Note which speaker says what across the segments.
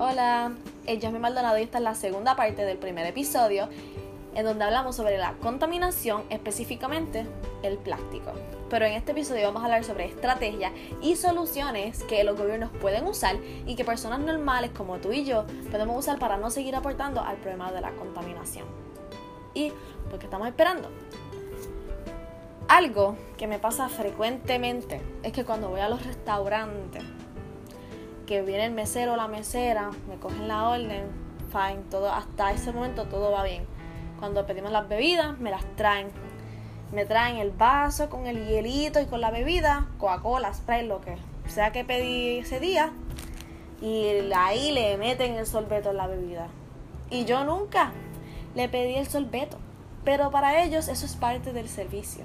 Speaker 1: Hola, eh, yo soy Maldonado y esta es la segunda parte del primer episodio en donde hablamos sobre la contaminación, específicamente el plástico. Pero en este episodio vamos a hablar sobre estrategias y soluciones que los gobiernos pueden usar y que personas normales como tú y yo podemos usar para no seguir aportando al problema de la contaminación. ¿Y por qué estamos esperando? Algo que me pasa frecuentemente es que cuando voy a los restaurantes que viene el mesero o la mesera, me cogen la orden, fine, todo, hasta ese momento todo va bien. Cuando pedimos las bebidas, me las traen. Me traen el vaso con el hielito y con la bebida, Coca-Cola, Sprite, lo que sea que pedí ese día. Y ahí le meten el sorbeto en la bebida. Y yo nunca le pedí el sorbeto. Pero para ellos eso es parte del servicio.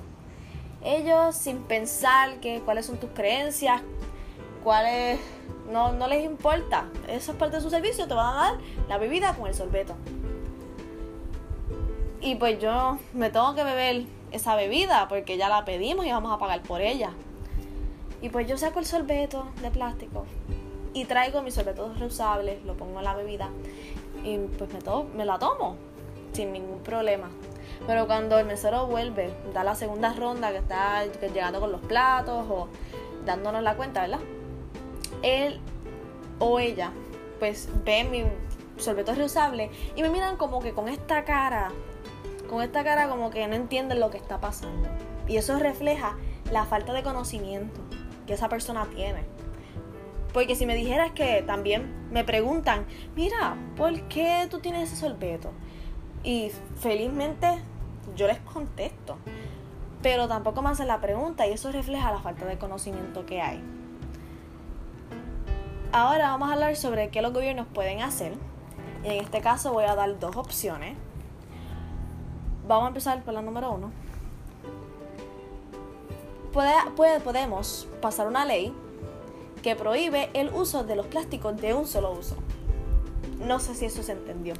Speaker 1: Ellos sin pensar que cuáles son tus creencias, cuáles no, no les importa. Esa es parte de su servicio. Te van a dar la bebida con el sorbeto. Y pues yo me tengo que beber esa bebida porque ya la pedimos y vamos a pagar por ella. Y pues yo saco el sorbeto de plástico y traigo mis sorbetos reusables, lo pongo en la bebida y pues me, me la tomo sin ningún problema. Pero cuando el mesero vuelve, da la segunda ronda que está llegando con los platos o dándonos la cuenta, ¿verdad? Él o ella pues ven mi sorbeto reusable y me miran como que con esta cara, con esta cara como que no entienden lo que está pasando. Y eso refleja la falta de conocimiento que esa persona tiene. Porque si me dijeras que también me preguntan, mira, ¿por qué tú tienes ese sorbeto? Y felizmente yo les contesto. Pero tampoco me hacen la pregunta y eso refleja la falta de conocimiento que hay. Ahora vamos a hablar sobre qué los gobiernos pueden hacer. Y en este caso voy a dar dos opciones. Vamos a empezar por la número uno. Puede, podemos pasar una ley que prohíbe el uso de los plásticos de un solo uso. No sé si eso se entendió.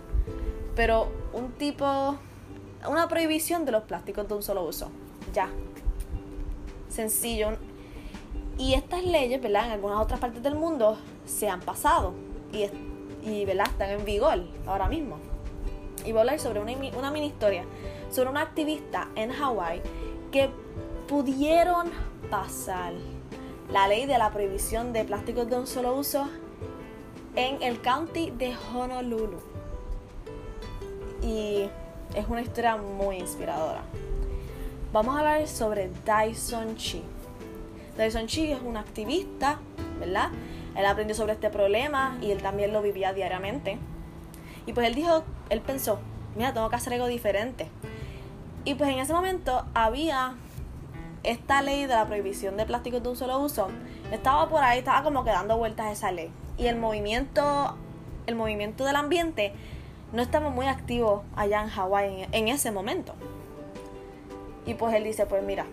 Speaker 1: Pero un tipo, una prohibición de los plásticos de un solo uso. Ya. Sencillo. Y estas leyes, ¿verdad? En algunas otras partes del mundo se han pasado y, y están en vigor ahora mismo. Y voy a hablar sobre una, una mini historia, sobre una activista en Hawái que pudieron pasar la ley de la prohibición de plásticos de un solo uso en el county de Honolulu. Y es una historia muy inspiradora. Vamos a hablar sobre Dyson Chi. Dyson Chi es un activista, ¿verdad? Él aprendió sobre este problema y él también lo vivía diariamente. Y pues él dijo, él pensó, mira, tengo que hacer algo diferente. Y pues en ese momento había esta ley de la prohibición de plásticos de un solo uso. Estaba por ahí, estaba como que dando vueltas esa ley. Y el movimiento, el movimiento del ambiente no estaba muy activo allá en Hawái en, en ese momento. Y pues él dice, pues mira,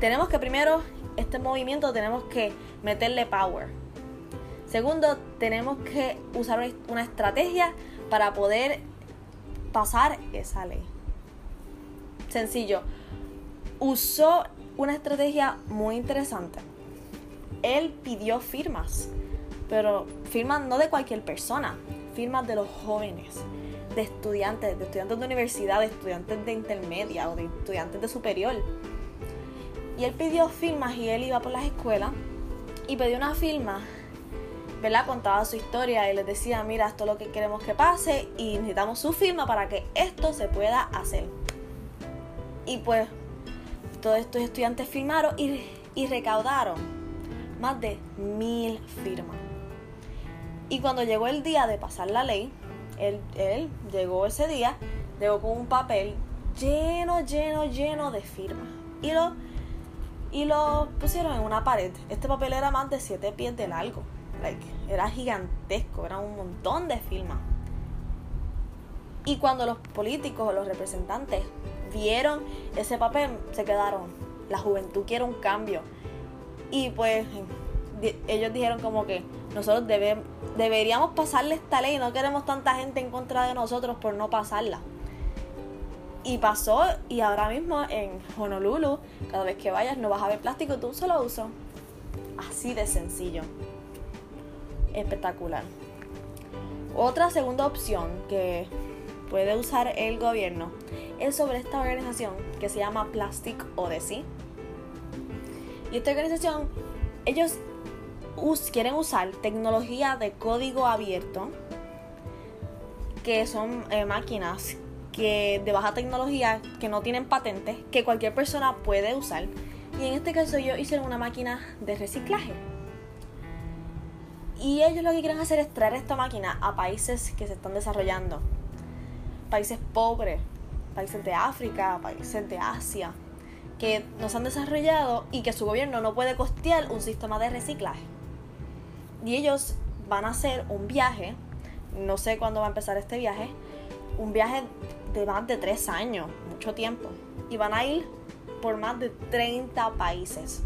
Speaker 1: tenemos que primero, este movimiento tenemos que meterle power Segundo, tenemos que usar una estrategia para poder pasar esa ley. Sencillo. Usó una estrategia muy interesante. Él pidió firmas, pero firmas no de cualquier persona, firmas de los jóvenes, de estudiantes, de estudiantes de universidad, de estudiantes de intermedia o de estudiantes de superior. Y él pidió firmas y él iba por las escuelas y pidió una firma ¿verdad? Contaba su historia y les decía, mira, esto es lo que queremos que pase y necesitamos su firma para que esto se pueda hacer. Y pues todos estos estudiantes firmaron y, recaudaron más de mil firmas. Y cuando llegó el día de pasar la ley, él, él llegó ese día, llegó con un papel lleno, lleno, lleno de firmas. Y lo, y lo pusieron en una pared. Este papel era más de 7 pies de largo era gigantesco, era un montón de firmas. Y cuando los políticos o los representantes vieron ese papel, se quedaron, la juventud quiere un cambio. Y pues ellos dijeron como que nosotros deberíamos pasarle esta ley, no queremos tanta gente en contra de nosotros por no pasarla. Y pasó, y ahora mismo en Honolulu, cada vez que vayas no vas a ver plástico tú solo uso. Así de sencillo espectacular. Otra segunda opción que puede usar el gobierno es sobre esta organización que se llama Plastic Odyssey. Y esta organización, ellos quieren usar tecnología de código abierto, que son eh, máquinas que de baja tecnología, que no tienen patentes, que cualquier persona puede usar. Y en este caso ellos hicieron una máquina de reciclaje. Y ellos lo que quieren hacer es traer esta máquina a países que se están desarrollando. Países pobres, países de África, países de Asia, que no se han desarrollado y que su gobierno no puede costear un sistema de reciclaje. Y ellos van a hacer un viaje, no sé cuándo va a empezar este viaje, un viaje de más de tres años, mucho tiempo. Y van a ir por más de 30 países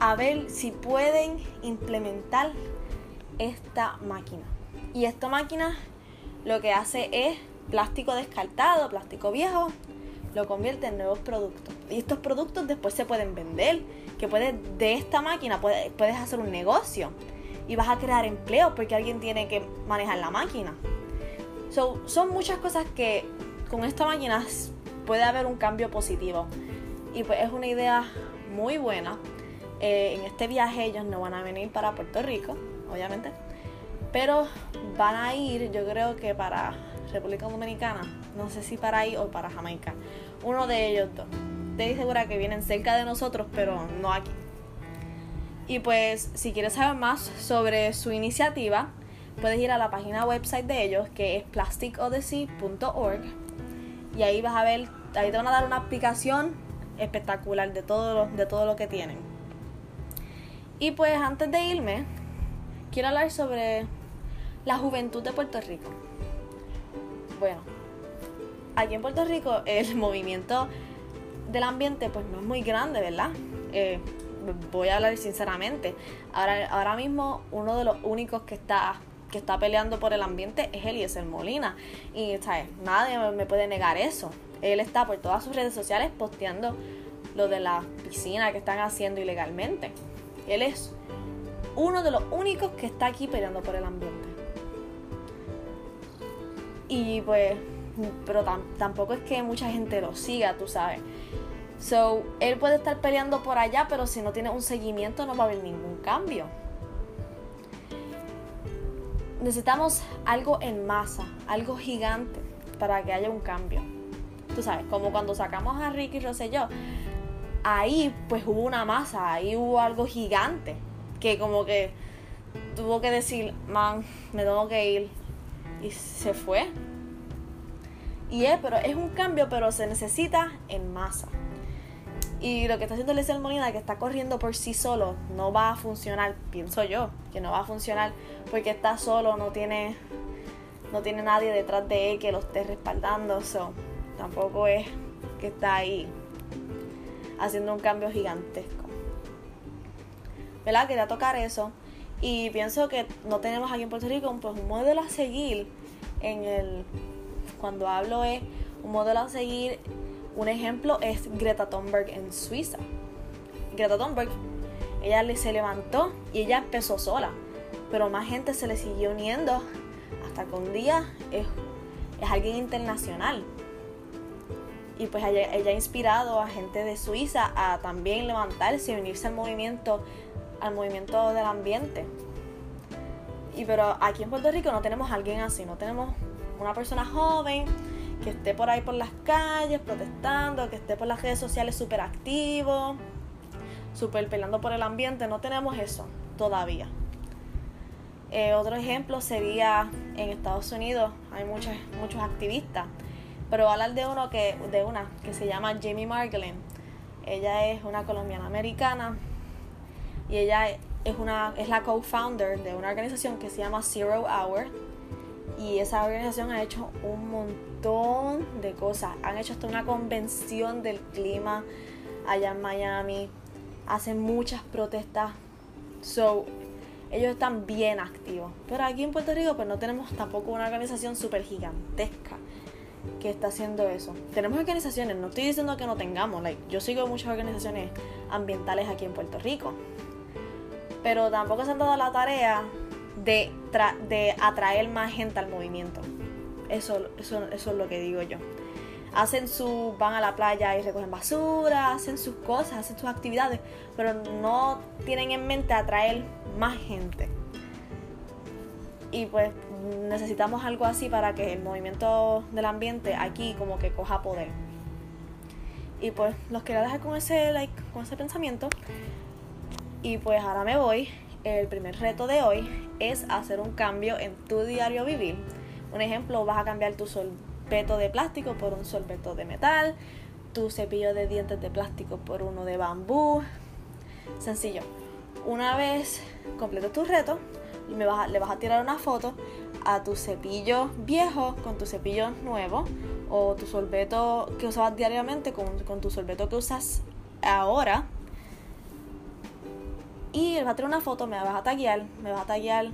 Speaker 1: a ver si pueden implementar esta máquina. Y esta máquina lo que hace es plástico descartado, plástico viejo, lo convierte en nuevos productos. Y estos productos después se pueden vender, que puedes, de esta máquina puedes, hacer un negocio y vas a crear empleo porque alguien tiene que manejar la máquina. son muchas cosas que con esta máquina puede haber un cambio positivo. Y pues es una idea muy buena. Eh, en este viaje ellos no van a venir para Puerto Rico, obviamente. Pero van a ir, yo creo que para República Dominicana. No sé si para ahí o para Jamaica. Uno de ellos dos. Estoy segura que vienen cerca de nosotros, pero no aquí. Y pues, si quieres saber más sobre su iniciativa, puedes ir a la página website de ellos, que es plasticodyssey.org. Y ahí vas a ver, ahí te van a dar una aplicación espectacular de todo, de todo lo que tienen. Y pues antes de irme, quiero hablar sobre la juventud de Puerto Rico. Bueno, aquí en Puerto Rico el movimiento del ambiente pues no es muy grande, ¿verdad? Eh, voy a hablar sinceramente. Ahora, ahora mismo uno de los únicos que está que está peleando por el ambiente es Eliezer Molina. Y nadie me puede negar eso. Él está por todas sus redes sociales posteando lo de la piscina que están haciendo ilegalmente. Él es uno de los únicos que está aquí peleando por el ambiente. Y pues, pero tampoco es que mucha gente lo siga, tú sabes. So, él puede estar peleando por allá, pero si no tiene un seguimiento no va a haber ningún cambio. Necesitamos algo en masa, algo gigante para que haya un cambio. Tú sabes, como cuando sacamos a Ricky Rosselló, ahí pues hubo una masa, ahí hubo algo gigante que como que tuvo que decir, man, me tengo que ir, y se fue. Y es, pero es un cambio, pero se necesita en masa. Y lo que está haciendo Lester Molina, que está corriendo por sí solo, no va a funcionar, pienso yo, que no va a funcionar porque está solo, no tiene, no tiene nadie detrás de él que lo esté respaldando. So, tampoco es que está ahí haciendo un cambio gigantesco. ¿Verdad? Quería tocar eso. Y pienso que no tenemos aquí en Puerto Rico pues, un modelo a seguir en el. Cuando hablo es un modelo a seguir. Un ejemplo es Greta Thunberg en Suiza. Greta Thunberg, ella se levantó y ella empezó sola. Pero más gente se le siguió uniendo hasta que un día es, es alguien internacional. Y pues ella, ha inspirado a gente de Suiza a también levantarse y unirse al movimiento al movimiento del ambiente. Y pero aquí en Puerto Rico no tenemos a alguien así, no tenemos una persona joven que esté por ahí por las calles protestando, que esté por las redes sociales súper activo, súper peleando por el ambiente, no tenemos eso todavía. Eh, otro ejemplo sería en Estados Unidos, hay muchos, muchos activistas, pero voy hablar de uno que, de una que se llama Jamie Margolin. Ella es una colombiana americana y ella es, una, es la co-founder de una organización que se llama Zero Hour y esa organización ha hecho un montón de cosas. Han hecho hasta una convención del clima allá en Miami. Hacen muchas protestas. So, ellos están bien activos. Pero aquí en Puerto Rico pues no tenemos tampoco una organización súper gigantesca que está haciendo eso. Tenemos organizaciones, no estoy diciendo que no tengamos. Yo sigo muchas organizaciones ambientales aquí en Puerto Rico pero tampoco se han dado la tarea de, atraer más gente al movimiento. Eso, eso, eso es lo que digo yo. Hacen su, van a la playa y recogen basura, hacen sus cosas, hacen sus actividades, pero no tienen en mente atraer más gente. Y pues necesitamos algo así para que el movimiento del ambiente aquí como que coja poder. Y pues los quiero dejar con ese like, con ese pensamiento. Y pues ahora me voy. El primer reto de hoy es hacer un cambio en tu diario vivir. Un ejemplo, vas a cambiar tu sorbeto de plástico por un sorbeto de metal, tu cepillo de dientes de plástico por uno de bambú. Sencillo. Una vez completes tu reto, vas le vas a tirar una foto a tu cepillo viejo con tu cepillo nuevo o tu sorbeto que usabas diariamente con, con tu sorbeto que usas ahora y vas a tirar una foto, me vas a taguear, me vas a taguear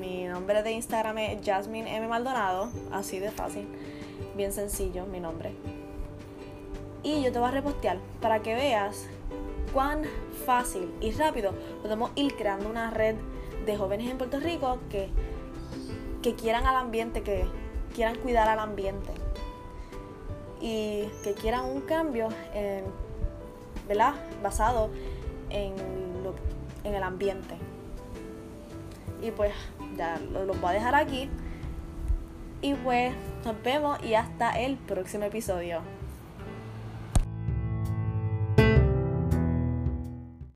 Speaker 1: mi nombre de Instagram es Jasmine M. Maldonado, así de fácil, bien sencillo mi nombre. Y yo te voy a repostear para que veas cuán fácil y rápido podemos ir creando una red de jóvenes en Puerto Rico que, que quieran al ambiente, que quieran cuidar al ambiente y que quieran un cambio ¿verdad? basado en, lo, en el ambiente. Y pues ya los lo voy a dejar aquí. Y pues nos vemos y hasta el próximo episodio.